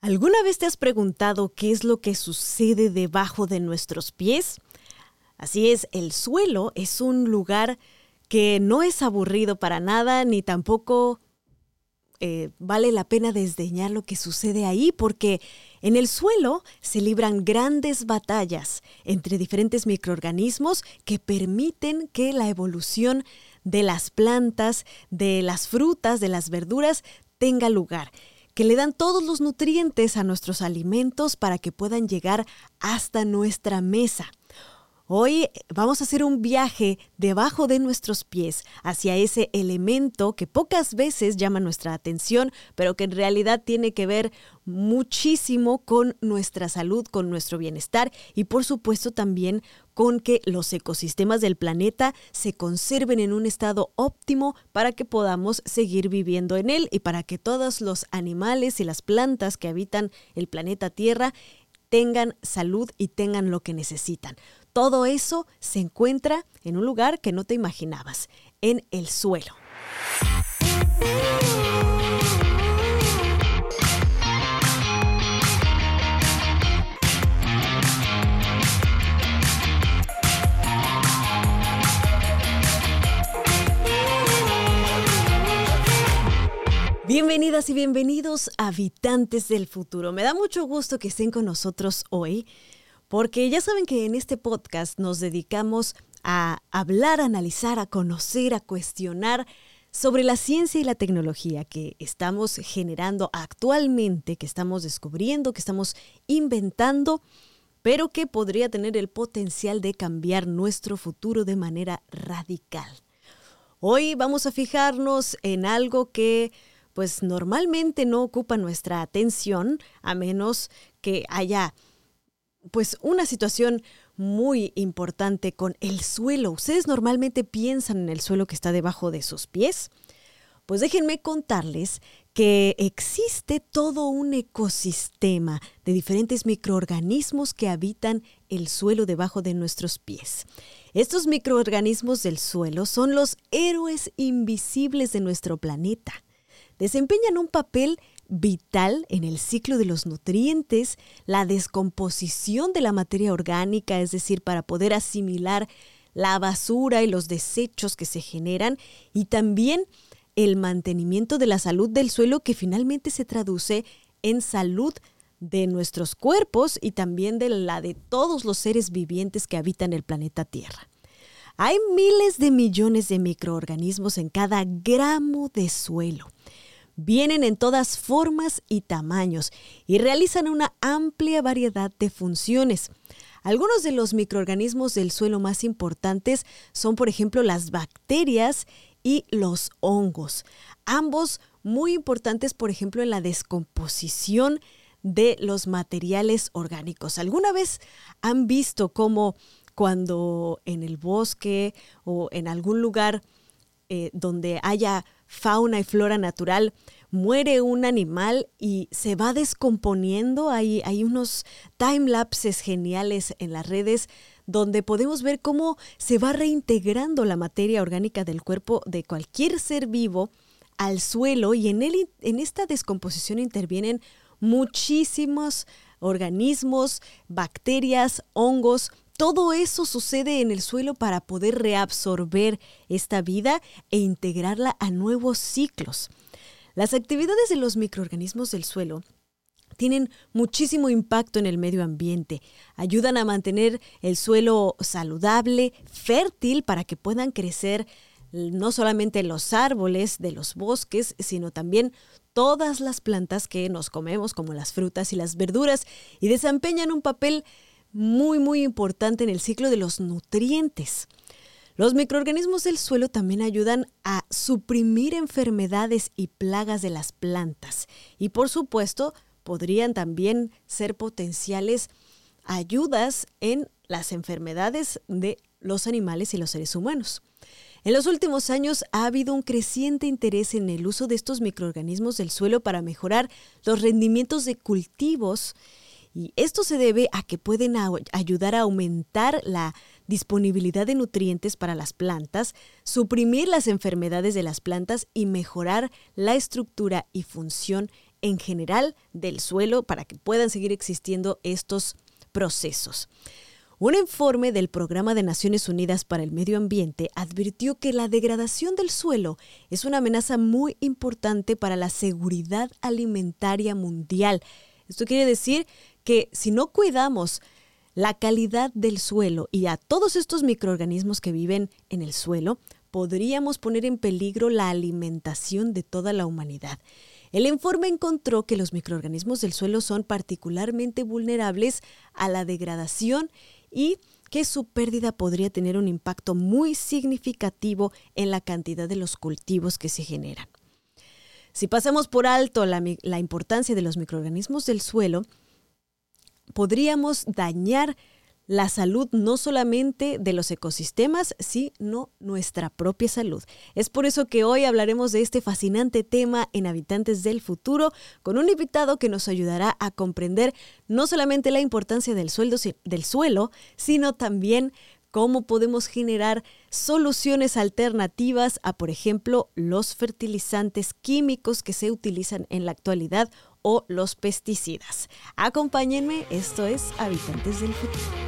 ¿Alguna vez te has preguntado qué es lo que sucede debajo de nuestros pies? Así es, el suelo es un lugar que no es aburrido para nada, ni tampoco eh, vale la pena desdeñar lo que sucede ahí, porque en el suelo se libran grandes batallas entre diferentes microorganismos que permiten que la evolución de las plantas, de las frutas, de las verduras tenga lugar que le dan todos los nutrientes a nuestros alimentos para que puedan llegar hasta nuestra mesa. Hoy vamos a hacer un viaje debajo de nuestros pies hacia ese elemento que pocas veces llama nuestra atención, pero que en realidad tiene que ver muchísimo con nuestra salud, con nuestro bienestar y por supuesto también con que los ecosistemas del planeta se conserven en un estado óptimo para que podamos seguir viviendo en él y para que todos los animales y las plantas que habitan el planeta Tierra tengan salud y tengan lo que necesitan. Todo eso se encuentra en un lugar que no te imaginabas, en el suelo. Bienvenidas y bienvenidos habitantes del futuro. Me da mucho gusto que estén con nosotros hoy porque ya saben que en este podcast nos dedicamos a hablar, a analizar, a conocer, a cuestionar sobre la ciencia y la tecnología que estamos generando actualmente, que estamos descubriendo, que estamos inventando, pero que podría tener el potencial de cambiar nuestro futuro de manera radical. Hoy vamos a fijarnos en algo que pues normalmente no ocupa nuestra atención a menos que haya pues una situación muy importante con el suelo. ¿Ustedes normalmente piensan en el suelo que está debajo de sus pies? Pues déjenme contarles que existe todo un ecosistema de diferentes microorganismos que habitan el suelo debajo de nuestros pies. Estos microorganismos del suelo son los héroes invisibles de nuestro planeta. Desempeñan un papel vital en el ciclo de los nutrientes, la descomposición de la materia orgánica, es decir, para poder asimilar la basura y los desechos que se generan, y también el mantenimiento de la salud del suelo que finalmente se traduce en salud de nuestros cuerpos y también de la de todos los seres vivientes que habitan el planeta Tierra. Hay miles de millones de microorganismos en cada gramo de suelo. Vienen en todas formas y tamaños y realizan una amplia variedad de funciones. Algunos de los microorganismos del suelo más importantes son, por ejemplo, las bacterias y los hongos. Ambos muy importantes, por ejemplo, en la descomposición de los materiales orgánicos. ¿Alguna vez han visto cómo cuando en el bosque o en algún lugar eh, donde haya fauna y flora natural, muere un animal y se va descomponiendo. Hay, hay unos time-lapses geniales en las redes donde podemos ver cómo se va reintegrando la materia orgánica del cuerpo de cualquier ser vivo al suelo y en, él, en esta descomposición intervienen muchísimos organismos, bacterias, hongos, todo eso sucede en el suelo para poder reabsorber esta vida e integrarla a nuevos ciclos. Las actividades de los microorganismos del suelo tienen muchísimo impacto en el medio ambiente. Ayudan a mantener el suelo saludable, fértil, para que puedan crecer no solamente los árboles de los bosques, sino también todas las plantas que nos comemos, como las frutas y las verduras, y desempeñan un papel muy, muy importante en el ciclo de los nutrientes. Los microorganismos del suelo también ayudan a suprimir enfermedades y plagas de las plantas y por supuesto podrían también ser potenciales ayudas en las enfermedades de los animales y los seres humanos. En los últimos años ha habido un creciente interés en el uso de estos microorganismos del suelo para mejorar los rendimientos de cultivos y esto se debe a que pueden ayudar a aumentar la disponibilidad de nutrientes para las plantas, suprimir las enfermedades de las plantas y mejorar la estructura y función en general del suelo para que puedan seguir existiendo estos procesos. Un informe del Programa de Naciones Unidas para el Medio Ambiente advirtió que la degradación del suelo es una amenaza muy importante para la seguridad alimentaria mundial. Esto quiere decir que si no cuidamos la calidad del suelo y a todos estos microorganismos que viven en el suelo, podríamos poner en peligro la alimentación de toda la humanidad. El informe encontró que los microorganismos del suelo son particularmente vulnerables a la degradación y que su pérdida podría tener un impacto muy significativo en la cantidad de los cultivos que se generan. Si pasamos por alto la, la importancia de los microorganismos del suelo, podríamos dañar la salud no solamente de los ecosistemas, sino nuestra propia salud. Es por eso que hoy hablaremos de este fascinante tema en Habitantes del Futuro con un invitado que nos ayudará a comprender no solamente la importancia del, del suelo, sino también cómo podemos generar soluciones alternativas a, por ejemplo, los fertilizantes químicos que se utilizan en la actualidad o los pesticidas. Acompáñenme, esto es Habitantes del Futuro.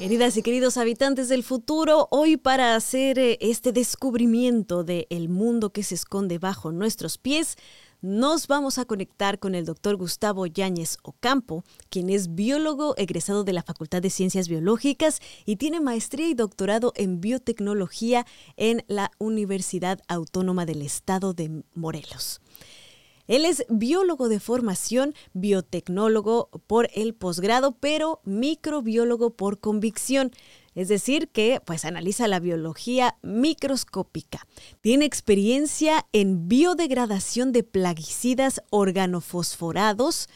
Queridas y queridos habitantes del futuro, hoy para hacer eh, este descubrimiento del mundo que se esconde bajo nuestros pies, nos vamos a conectar con el doctor Gustavo Yáñez Ocampo, quien es biólogo egresado de la Facultad de Ciencias Biológicas y tiene maestría y doctorado en biotecnología en la Universidad Autónoma del Estado de Morelos. Él es biólogo de formación, biotecnólogo por el posgrado, pero microbiólogo por convicción. Es decir, que pues analiza la biología microscópica. Tiene experiencia en biodegradación de plaguicidas organofosforados,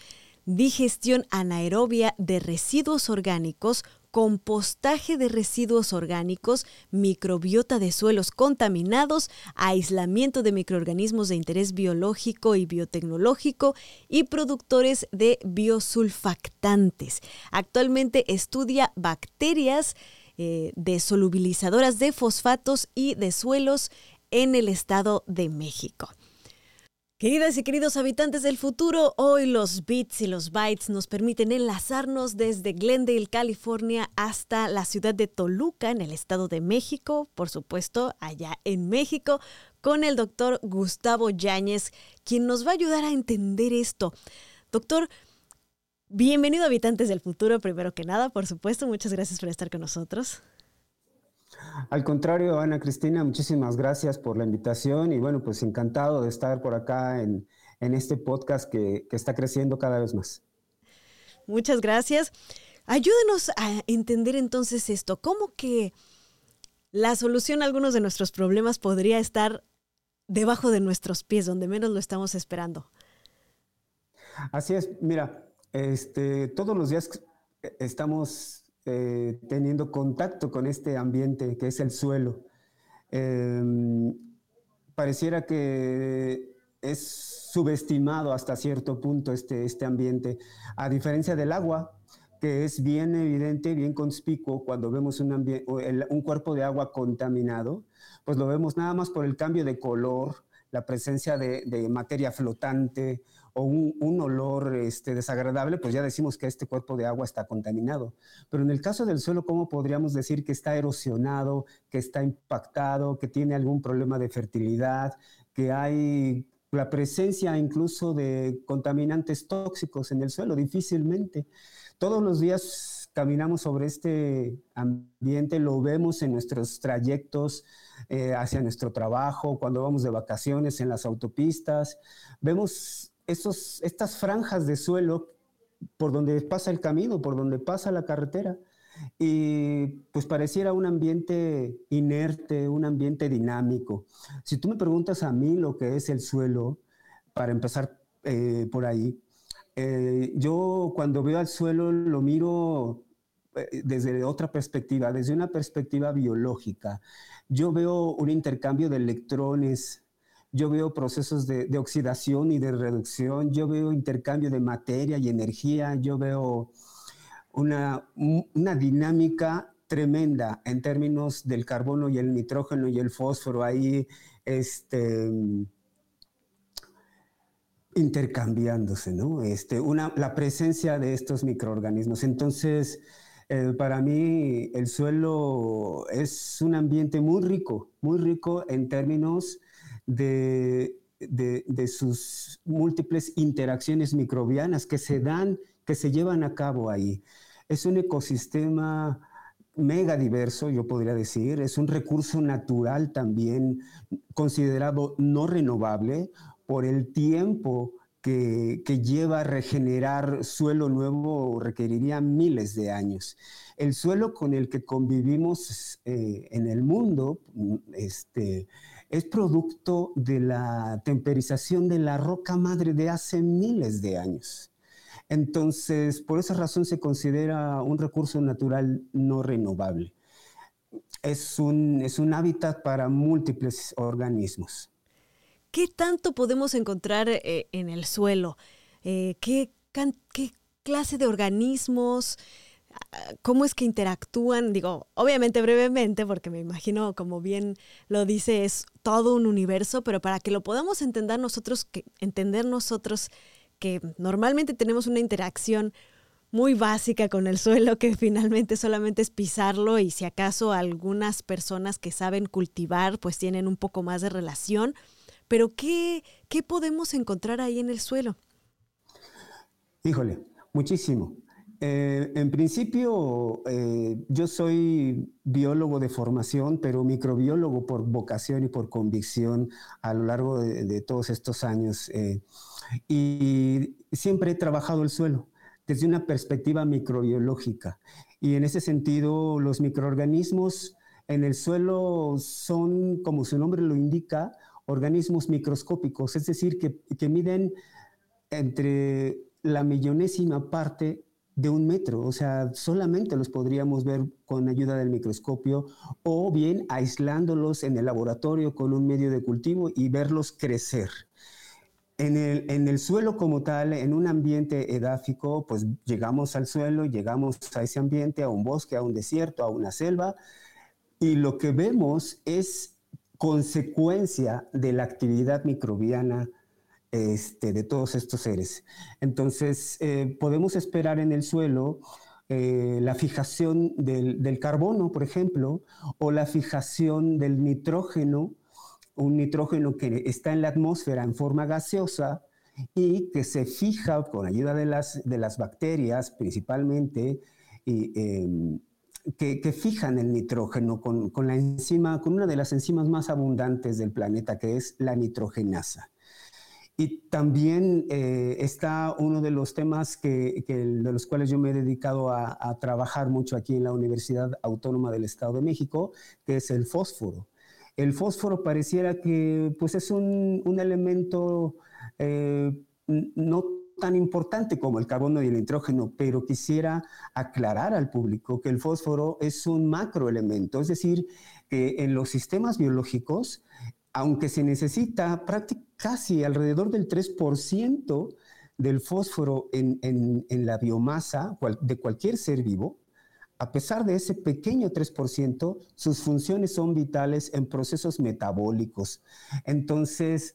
digestión anaerobia de residuos orgánicos, compostaje de residuos orgánicos, microbiota de suelos contaminados, aislamiento de microorganismos de interés biológico y biotecnológico y productores de biosulfactantes. Actualmente estudia bacterias eh, desolubilizadoras de fosfatos y de suelos en el Estado de México. Queridas y queridos habitantes del futuro, hoy los bits y los bytes nos permiten enlazarnos desde Glendale, California, hasta la ciudad de Toluca, en el Estado de México, por supuesto, allá en México, con el doctor Gustavo Yáñez, quien nos va a ayudar a entender esto. Doctor, bienvenido habitantes del futuro, primero que nada, por supuesto, muchas gracias por estar con nosotros. Al contrario, Ana Cristina, muchísimas gracias por la invitación y bueno, pues encantado de estar por acá en, este podcast que, que está creciendo cada vez más. Muchas gracias. Ayúdenos a entender entonces esto, ¿cómo que la solución a algunos de nuestros problemas podría estar debajo de nuestros pies, donde menos lo estamos esperando? Así es, mira, este, todos los días estamos eh, teniendo contacto con este ambiente que es el suelo. Em, pareciera que es subestimado hasta cierto punto este, este ambiente, a diferencia del agua, que es bien evidente, bien conspicuo cuando vemos un, un cuerpo de agua contaminado, pues lo vemos nada más por el cambio de color, la presencia de, de materia flotante o un, olor este, desagradable, pues ya decimos que este cuerpo de agua está contaminado. Pero en el caso del suelo, ¿cómo podríamos decir que está erosionado, que está impactado, que tiene algún problema de fertilidad, que hay la presencia incluso de contaminantes tóxicos en el suelo? Difícilmente. Todos los días caminamos sobre este ambiente, lo vemos en nuestros trayectos eh, hacia nuestro trabajo, cuando vamos de vacaciones en las autopistas, vemos estas franjas de suelo por donde pasa el camino, por donde pasa la carretera. y pues pareciera un ambiente inerte, un ambiente dinámico. Si tú me preguntas a mí lo que es el suelo, para empezar eh, por ahí, eh, yo cuando veo al suelo lo miro eh, desde otra perspectiva, desde una perspectiva biológica. Yo veo un intercambio de electrones, yo veo procesos de, oxidación y de reducción, yo veo intercambio de materia y energía, yo veo una, una dinámica tremenda en términos del carbono y el nitrógeno y el fósforo ahí este, intercambiándose, ¿no? Este, una, la presencia de estos microorganismos. Entonces, eh, para mí el suelo es un ambiente muy rico, muy rico en términos de, de, sus múltiples interacciones microbianas que se dan, que se llevan a cabo ahí. Es un ecosistema mega diverso, yo podría decir, es un recurso natural también considerado no renovable por el tiempo que, lleva a regenerar suelo nuevo requeriría miles de años. El suelo con el que convivimos eh, en el mundo este, es producto de la temperización de la roca madre de hace miles de años. Entonces, por esa razón se considera un recurso natural no renovable. Es un, es un hábitat para múltiples organismos. ¿Qué tanto podemos encontrar eh, en el suelo? Eh, ¿qué, ¿Qué clase de organismos? ¿Cómo es que interactúan? Digo, obviamente brevemente, porque me imagino, como bien lo dice, es todo un universo, pero para que lo podamos entender nosotros, que, entender nosotros que normalmente tenemos una interacción muy básica con el suelo que finalmente solamente es pisarlo y si acaso algunas personas que saben cultivar pues tienen un poco más de relación. Pero ¿qué, qué podemos encontrar ahí en el suelo? Híjole, muchísimo. Eh, en principio, eh, yo soy biólogo de formación, pero microbiólogo por vocación y por convicción a lo largo de, todos estos años. Eh, y siempre he trabajado el suelo desde una perspectiva microbiológica. Y en ese sentido, los microorganismos en el suelo son, como su nombre lo indica, organismos microscópicos, es decir, que, que miden entre la millonésima parte de un metro, o sea, solamente los podríamos ver con ayuda del microscopio o bien aislándolos en el laboratorio con un medio de cultivo y verlos crecer. En el, en el, suelo como tal, en un ambiente edáfico, pues llegamos al suelo, llegamos a ese ambiente, a un bosque, a un desierto, a una selva, y lo que vemos es consecuencia de la actividad microbiana este, de todos estos seres. Entonces, eh, podemos esperar en el suelo eh, la fijación del, carbono, por ejemplo, o la fijación del nitrógeno, un nitrógeno que está en la atmósfera en forma gaseosa y que se fija con ayuda de las, bacterias principalmente, em, que, fijan el nitrógeno con, con una de las enzimas más abundantes del planeta, que es la nitrogenasa. Y también eh, está uno de los temas que, de los cuales yo me he dedicado a, trabajar mucho aquí en la Universidad Autónoma del Estado de México, que es el fósforo. El fósforo pareciera que pues, es un, elemento eh, no tan importante como el carbono y el nitrógeno, pero quisiera aclarar al público que el fósforo es un macroelemento, es decir, que en los sistemas biológicos aunque se necesita casi alrededor del 3% del fósforo en, la biomasa de cualquier ser vivo, a pesar de ese pequeño 3%, sus funciones son vitales en procesos metabólicos. Entonces,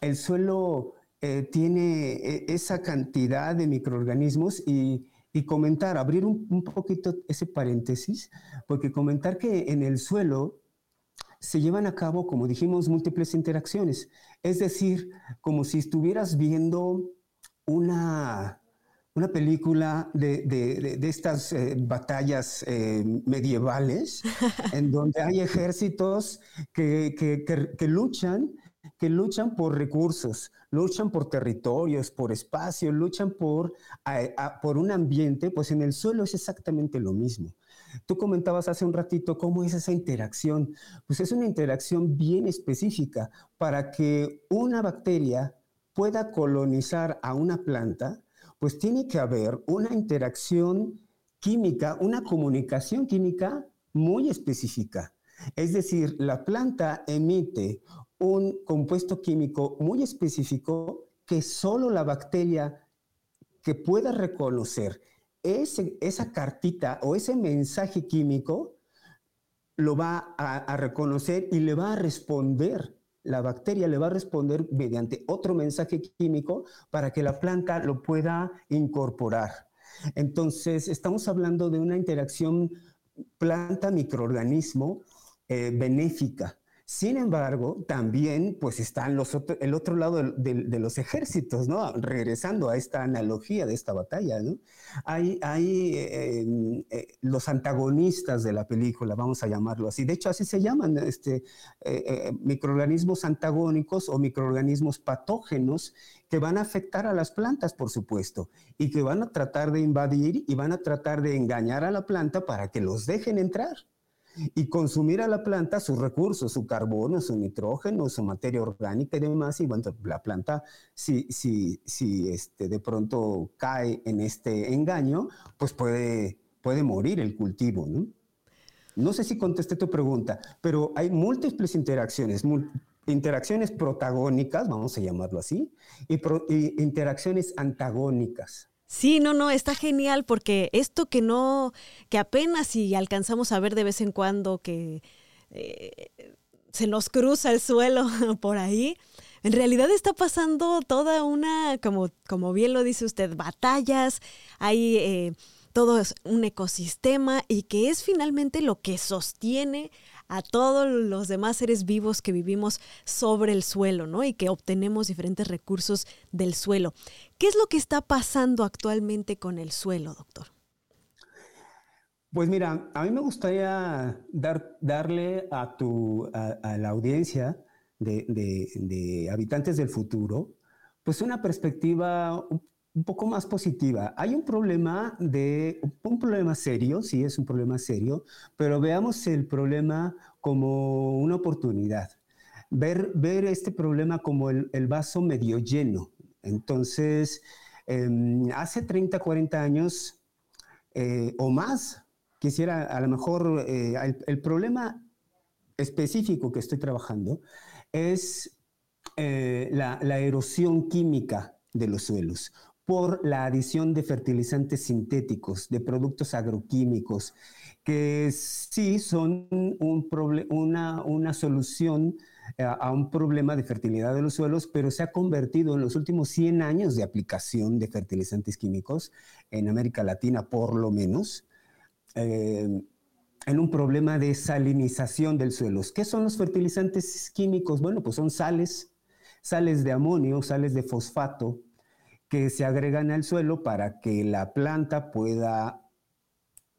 el suelo eh, tiene eh, esa cantidad de microorganismos y, comentar, abrir un poquito ese paréntesis, porque comentar que en el suelo se llevan a cabo, como dijimos, múltiples interacciones. Es decir, como si estuvieras viendo una, una película de, estas eh, batallas eh, medievales, en donde hay ejércitos que, luchan, que luchan por recursos, luchan por territorios, por espacio, luchan por, por un ambiente, pues en el suelo es exactamente lo mismo. Tú comentabas hace un ratito cómo es esa interacción. Pues es una interacción bien específica para que una bacteria pueda colonizar a una planta, pues tiene que haber una interacción química, una comunicación química muy específica. Es decir, la planta emite un compuesto químico muy específico que solo la bacteria que pueda reconocer esa cartita o ese mensaje químico lo va a, reconocer y le va a responder. La bacteria le va a responder mediante otro mensaje químico para que la planta lo pueda incorporar. Entonces, estamos hablando de una interacción planta-microorganismo eh, benéfica. Sin embargo, también pues están los el otro lado de, los ejércitos, ¿no? Regresando a esta analogía de esta batalla, ¿no? Hay, hay eh, eh, los antagonistas de la película, vamos a llamarlo así. De hecho, así se llaman este, eh, microorganismos antagónicos o microorganismos patógenos que van a afectar a las plantas, por supuesto, y que van a tratar de invadir y van a tratar de engañar a la planta para que los dejen entrar y consumir a la planta sus recursos, su carbono, su nitrógeno, su materia orgánica y demás. Y bueno, la planta, si, si, si este, de pronto cae en este engaño, pues puede, puede morir el cultivo, ¿no? No sé si contesté tu pregunta, pero hay múltiples interacciones, interacciones protagónicas, vamos a llamarlo así, y interacciones antagónicas. Sí, no, no, está genial porque esto que no, que apenas si alcanzamos a ver de vez en cuando que eh, se nos cruza el suelo por ahí, en realidad está pasando toda una, como, como bien lo dice usted, batallas, hay eh, todo un ecosistema y que es finalmente lo que sostiene a todos los demás seres vivos que vivimos sobre el suelo, ¿no? Y que obtenemos diferentes recursos del suelo. ¿Qué es lo que está pasando actualmente con el suelo, doctor? Pues mira, a mí me gustaría dar, darle a, tu, a, la audiencia de, de, habitantes del futuro, pues una perspectiva un poco más positiva. Hay un problema de un problema serio, sí es un problema serio, pero veamos el problema como una oportunidad. Ver, ver este problema como el, vaso medio lleno. Entonces, em, hace 30, 40 años eh, o más, quisiera a lo mejor, eh, el, problema específico que estoy trabajando es eh, la, la erosión química de los suelos por la adición de fertilizantes sintéticos, de productos agroquímicos, que sí son un una, solución eh, a, un problema de fertilidad de los suelos, pero se ha convertido en los últimos 100 años de aplicación de fertilizantes químicos en América Latina, por lo menos, eh, en un problema de salinización del suelo. ¿Qué son los fertilizantes químicos? Bueno, pues son sales, sales de amonio, sales de fosfato, que se agregan al suelo para que la planta pueda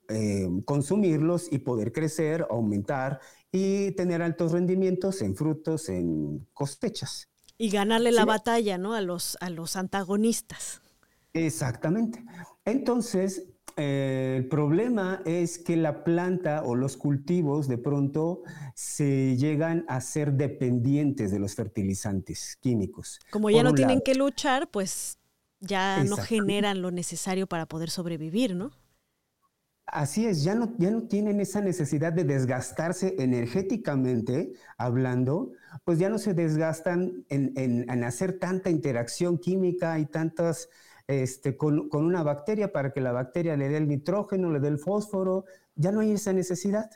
eh, consumirlos y poder crecer, aumentar y tener altos rendimientos en frutos, en cosechas. Y ganarle la batalla, ¿no? A los, a los antagonistas. Exactamente. Entonces, eh, el problema es que la planta o los cultivos de pronto se llegan a ser dependientes de los fertilizantes químicos. Como ya no tienen que luchar, pues ya no generan lo necesario para poder sobrevivir, ¿no? Así es, ya no, ya no tienen esa necesidad de desgastarse energéticamente hablando, pues ya no se desgastan en, hacer tanta interacción química y tantas este, con, con, una bacteria para que la bacteria le dé el nitrógeno, le dé el fósforo, ya no hay esa necesidad.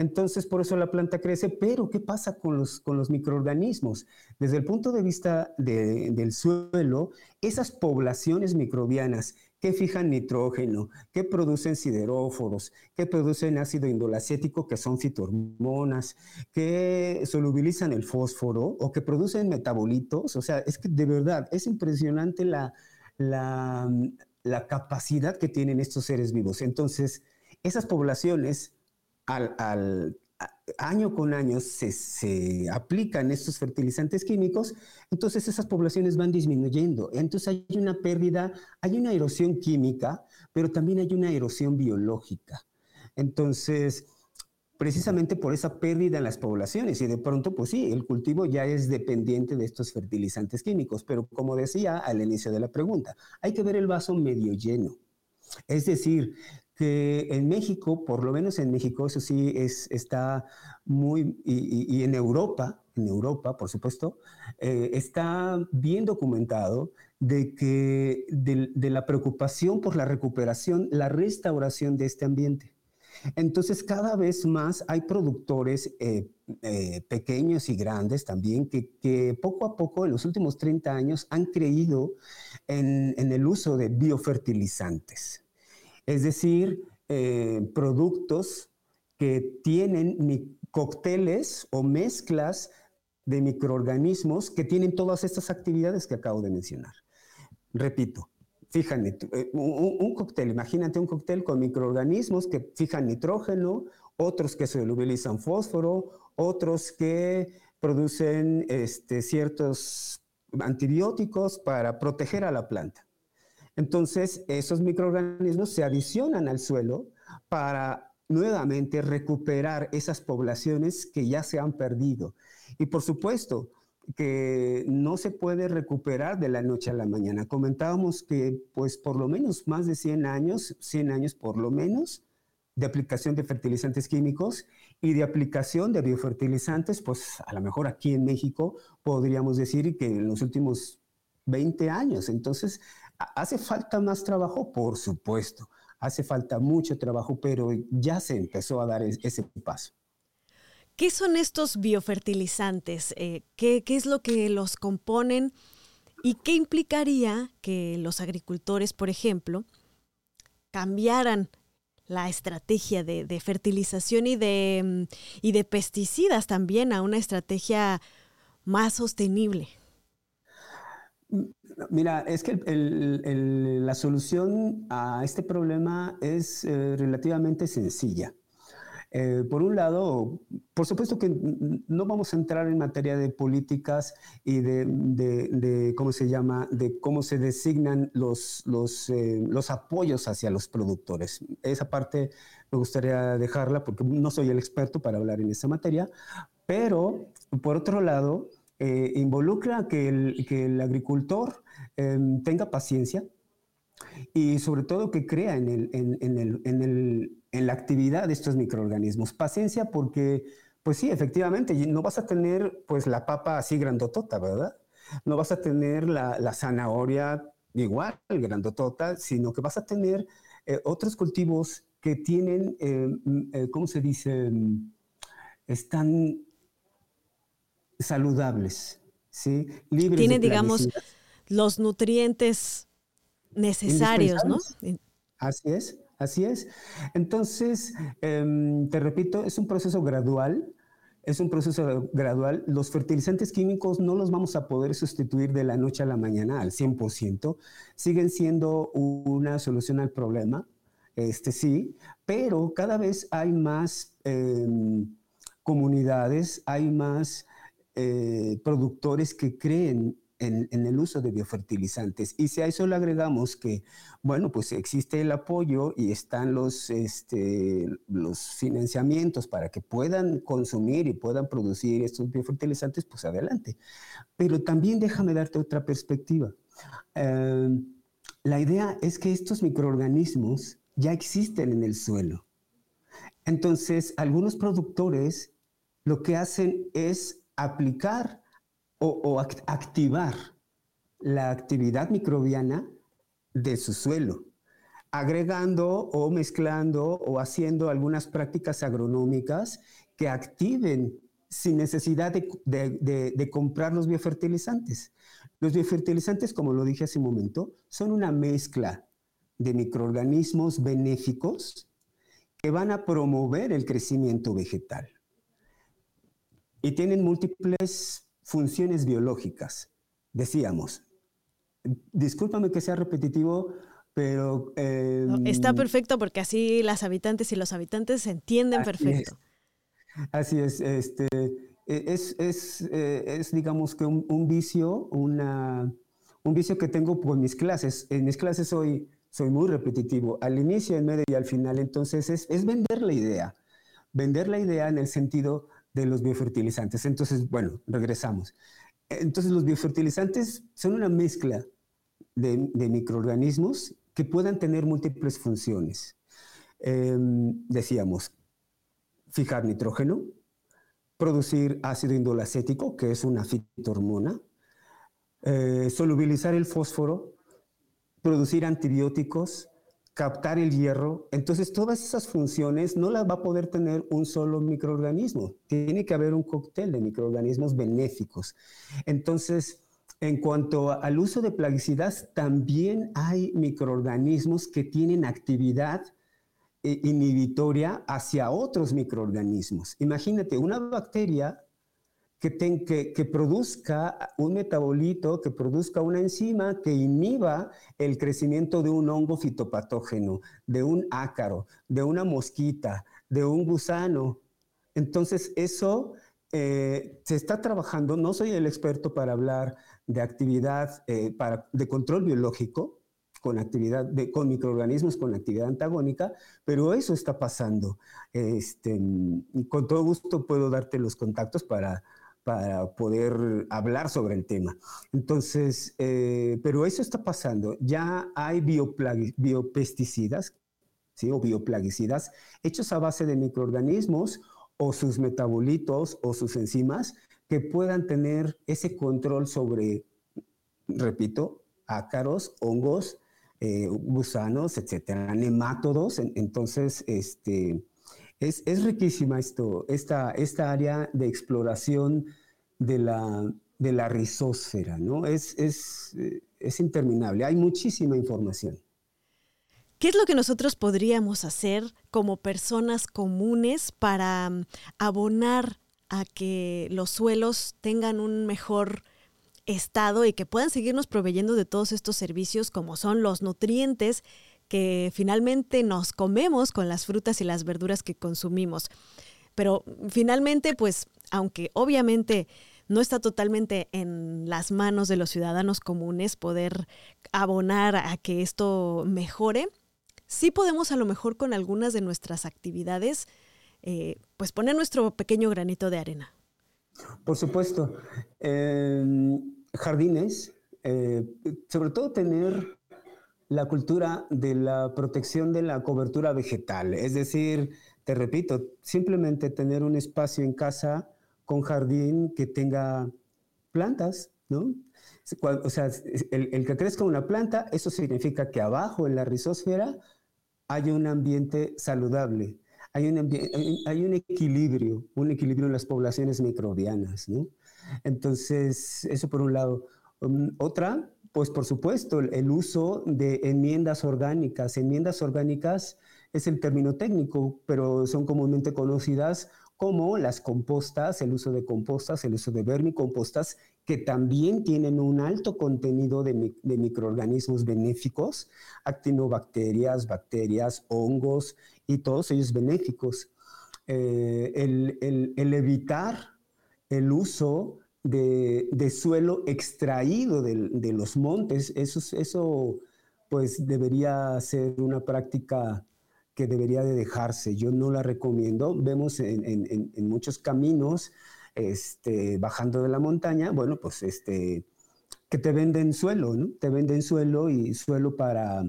Entonces, por eso la planta crece, pero ¿qué pasa con los, con los microorganismos? Desde el punto de vista del suelo, esas poblaciones microbianas que fijan nitrógeno, que producen sideróforos, que producen ácido indolacético, que son fitohormonas, que solubilizan el fósforo o que producen metabolitos. O sea, es que de verdad es impresionante la, la, la capacidad que tienen estos seres vivos. Entonces, esas poblaciones al, año con año se, aplican estos fertilizantes químicos, entonces esas poblaciones van disminuyendo. Entonces hay una pérdida, hay una erosión química, pero también hay una erosión biológica. Entonces, precisamente por esa pérdida en las poblaciones y de pronto, pues sí, el cultivo ya es dependiente de estos fertilizantes químicos, pero como decía al inicio de la pregunta, hay que ver el vaso medio lleno. Es decir, que en México, por lo menos en México, eso sí es, está muy, y, en Europa, en Europa, por supuesto, eh, está bien documentado de que de la preocupación por la recuperación, la restauración de este ambiente. Entonces, cada vez más hay productores eh, eh, pequeños y grandes también que, poco a poco en los últimos 30 años han creído en, el uso de biofertilizantes, es decir, eh, productos que tienen cócteles o mezclas de microorganismos que tienen todas estas actividades que acabo de mencionar. Repito, fíjate, eh, un, cóctel, imagínate un cóctel con microorganismos que fijan nitrógeno, otros que solubilizan fósforo, otros que producen este, ciertos antibióticos para proteger a la planta. Entonces, esos microorganismos se adicionan al suelo para nuevamente recuperar esas poblaciones que ya se han perdido. Y por supuesto, que no se puede recuperar de la noche a la mañana. Comentábamos que pues por lo menos más de 100 años, 100 años por lo menos, de aplicación de fertilizantes químicos y de aplicación de biofertilizantes, pues a lo mejor aquí en México podríamos decir que en los últimos 20 años. Entonces, ¿hace falta más trabajo? Por supuesto, hace falta mucho trabajo, pero ya se empezó a dar ese paso. ¿Qué son estos biofertilizantes? Eh, ¿qué, es lo que los componen? ¿Y qué implicaría que los agricultores, por ejemplo, cambiaran la estrategia de, fertilización mm, y de pesticidas también a una estrategia más sostenible? Mira, es que la solución a este problema es eh, relativamente sencilla. Eh, por un lado, por supuesto que no vamos a entrar en materia de políticas y de, ¿cómo se llama?, de cómo se designan los, eh, los apoyos hacia los productores. Esa parte me gustaría dejarla porque no soy el experto para hablar en esa materia, pero por otro lado, eh, involucra que el, que el agricultor em, tenga paciencia y sobre todo que crea en el, en en el en la actividad de estos microorganismos. Paciencia porque, pues sí, efectivamente, no vas a tener pues la papa así grandotota, ¿verdad? No vas a tener la, zanahoria igual, grandotota, sino que vas a tener eh, otros cultivos que tienen, mm, eh, ¿cómo se dice? Están saludables, ¿sí? Libres Tiene, digamos, los nutrientes necesarios, ¿no? Así es. Así es. Entonces, em, te repito, es un proceso gradual. Es un proceso gradual. Los fertilizantes químicos no los vamos a poder sustituir de la noche a la mañana al 100%. Siguen siendo una solución al problema, este sí, pero cada vez hay más em, comunidades, hay más eh, productores que creen en, el uso de biofertilizantes. Y si a eso le agregamos que, bueno, pues existe el apoyo y están los, este, los financiamientos para que puedan consumir y puedan producir estos biofertilizantes, pues adelante. Pero también déjame darte otra perspectiva. Em, la idea es que estos microorganismos ya existen en el suelo. Entonces, algunos productores lo que hacen es aplicar o, activar la actividad microbiana de su suelo, agregando o mezclando o haciendo algunas prácticas agronómicas que activen sin necesidad de, comprar los biofertilizantes. Los biofertilizantes, como lo dije hace un momento, son una mezcla de microorganismos benéficos que van a promover el crecimiento vegetal. Y tienen múltiples funciones biológicas. Decíamos, discúlpame que sea repetitivo, pero... Em, está perfecto porque así las habitantes y los habitantes se entienden perfecto. Así es, este, e, es, es, eh, es, digamos que un, vicio, una, un vicio que tengo por mis clases. En mis clases soy, soy muy repetitivo, al inicio, en medio y al final, entonces es, es vender la idea, vender la idea en el sentido de los biofertilizantes. Entonces, bueno, regresamos. Entonces, los biofertilizantes son una mezcla de, microorganismos que puedan tener múltiples funciones. Em, decíamos, fijar nitrógeno, producir ácido indolacético, que es una fitohormona, eh, solubilizar el fósforo, producir antibióticos, captar el hierro. Entonces, todas esas funciones no las va a poder tener un solo microorganismo. Tiene que haber un cóctel de microorganismos benéficos. Entonces, en cuanto al uso de plaguicidas, también hay microorganismos que tienen actividad eh, inhibitoria hacia otros microorganismos. Imagínate, una bacteria que, produzca un metabolito, que produzca una enzima que inhiba el crecimiento de un hongo fitopatógeno, de un ácaro, de una mosquita, de un gusano. Entonces, eso eh, se está trabajando, no soy el experto para hablar de actividad eh, para, de control biológico, con actividad de, con microorganismos con actividad antagónica, pero eso está pasando. Este, con todo gusto puedo darte los contactos para, para poder hablar sobre el tema. Entonces, eh, pero eso está pasando. Ya hay biopesticidas ¿sí? o bioplaguicidas hechos a base de microorganismos o sus metabolitos o sus enzimas que puedan tener ese control sobre, repito, ácaros, hongos, eh, gusanos, etcétera, nemátodos. Entonces, este, es, es, riquísima esto, esta, esta área de exploración de la, de la rizósfera, ¿no? Es, es, es interminable, hay muchísima información. ¿Qué es lo que nosotros podríamos hacer como personas comunes para mm, abonar a que los suelos tengan un mejor estado y que puedan seguirnos proveyendo de todos estos servicios como son los nutrientes que finalmente nos comemos con las frutas y las verduras que consumimos. Pero finalmente, pues, aunque obviamente no está totalmente en las manos de los ciudadanos comunes poder abonar a que esto mejore, sí podemos a lo mejor con algunas de nuestras actividades, eh, pues poner nuestro pequeño granito de arena. Por supuesto. jardines, eh, sobre todo tener la cultura de la protección de la cobertura vegetal. Es decir, te repito, simplemente tener un espacio en casa con jardín que tenga plantas, ¿no? O sea, el, que crezca una planta, eso significa que abajo en la rizosfera hay un ambiente saludable hay un, hay un equilibrio, un equilibrio en las poblaciones microbianas, ¿no? Entonces, eso por un lado. Um, otra, pues por supuesto, el uso de enmiendas orgánicas. Enmiendas orgánicas es el término técnico, pero son comúnmente conocidas como las compostas, el uso de compostas, el uso de vermicompostas, que también tienen un alto contenido de, microorganismos benéficos, actinobacterias, bacterias, hongos y todos ellos benéficos. Eh, el, evitar el uso de, suelo extraído de, los montes, eso, eso pues debería ser una práctica que debería de dejarse. Yo no la recomiendo. Vemos en, muchos caminos este, bajando de la montaña, bueno, pues este, que te venden suelo, ¿no? Te venden suelo y suelo para,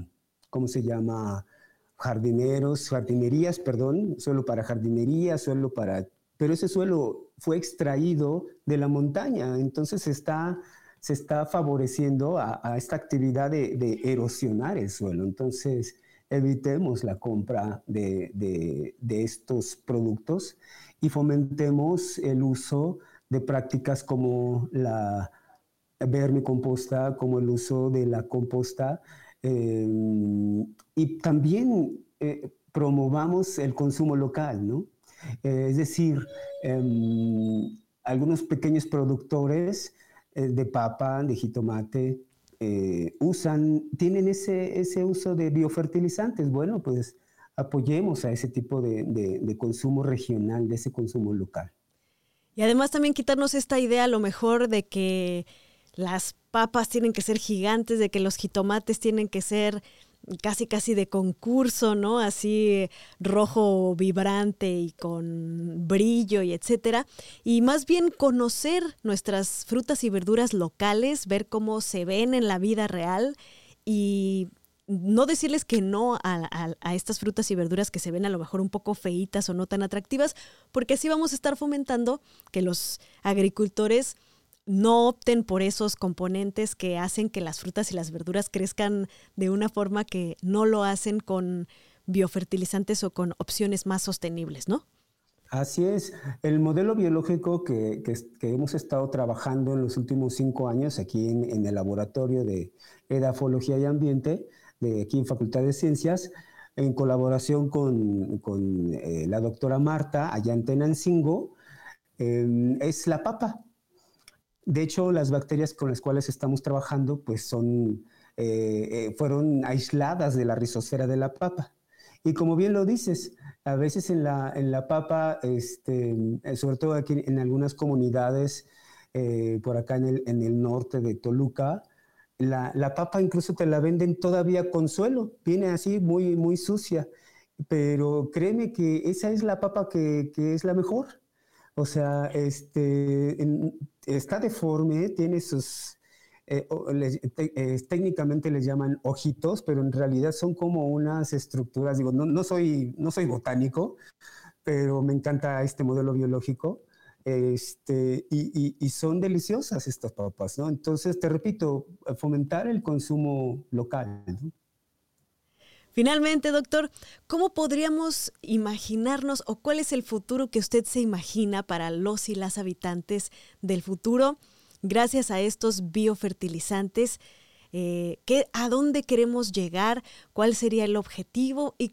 ¿cómo se llama? Jardineros, jardinerías, perdón, suelo para jardinería, suelo para... Pero ese suelo fue extraído de la montaña, entonces está, se está favoreciendo a, esta actividad de, de erosionar el suelo. Entonces, evitemos la compra de, estos productos y fomentemos el uso de prácticas como la vermicomposta, como el uso de la composta eh, y también eh, promovamos el consumo local, ¿no? Eh, es decir, em, algunos pequeños productores de papa, de jitomate, eh, usan, tienen ese, ese uso de biofertilizantes. Bueno, pues apoyemos a ese tipo de, consumo regional, de ese consumo local. Y además también quitarnos esta idea a lo mejor de que las papas tienen que ser gigantes, de que los jitomates tienen que ser casi casi de concurso, ¿no? Así rojo vibrante y con brillo y etcétera. Y más bien conocer nuestras frutas y verduras locales, ver cómo se ven en la vida real y no decirles que no a, estas frutas y verduras que se ven a lo mejor un poco feitas o no tan atractivas, porque así vamos a estar fomentando que los agricultores no opten por esos componentes que hacen que las frutas y las verduras crezcan de una forma que no lo hacen con biofertilizantes o con opciones más sostenibles, ¿no? Así es. El modelo biológico que, hemos estado trabajando en los últimos cinco años aquí en, el laboratorio de edafología y ambiente, de aquí en Facultad de Ciencias, en colaboración con, eh, la doctora Marta allá en Tenancingo, em, es la papa. De hecho, las bacterias con las cuales estamos trabajando pues son, eh, eh, fueron aisladas de la rizosfera de la papa. Y como bien lo dices, a veces en la, en la papa, este, eh, sobre todo aquí en algunas comunidades, por acá en el, en el, norte de Toluca, la, la, papa incluso te la venden todavía con suelo, viene así muy, muy sucia, pero créeme que esa es la papa que, que es la mejor. O sea, este, está deforme, tiene sus, eh, eh, técnicamente les llaman ojitos, pero en realidad son como unas estructuras, digo, no, soy, no soy botánico, pero me encanta este modelo biológico. Este, y, y, son deliciosas estas papas, ¿no? Entonces, te repito, fomentar el consumo local. ¿no? Finalmente, doctor, ¿cómo podríamos imaginarnos o cuál es el futuro que usted se imagina para los y las habitantes del futuro gracias a estos biofertilizantes? Eh, ¿A dónde queremos llegar? ¿Cuál sería el objetivo? ¿Y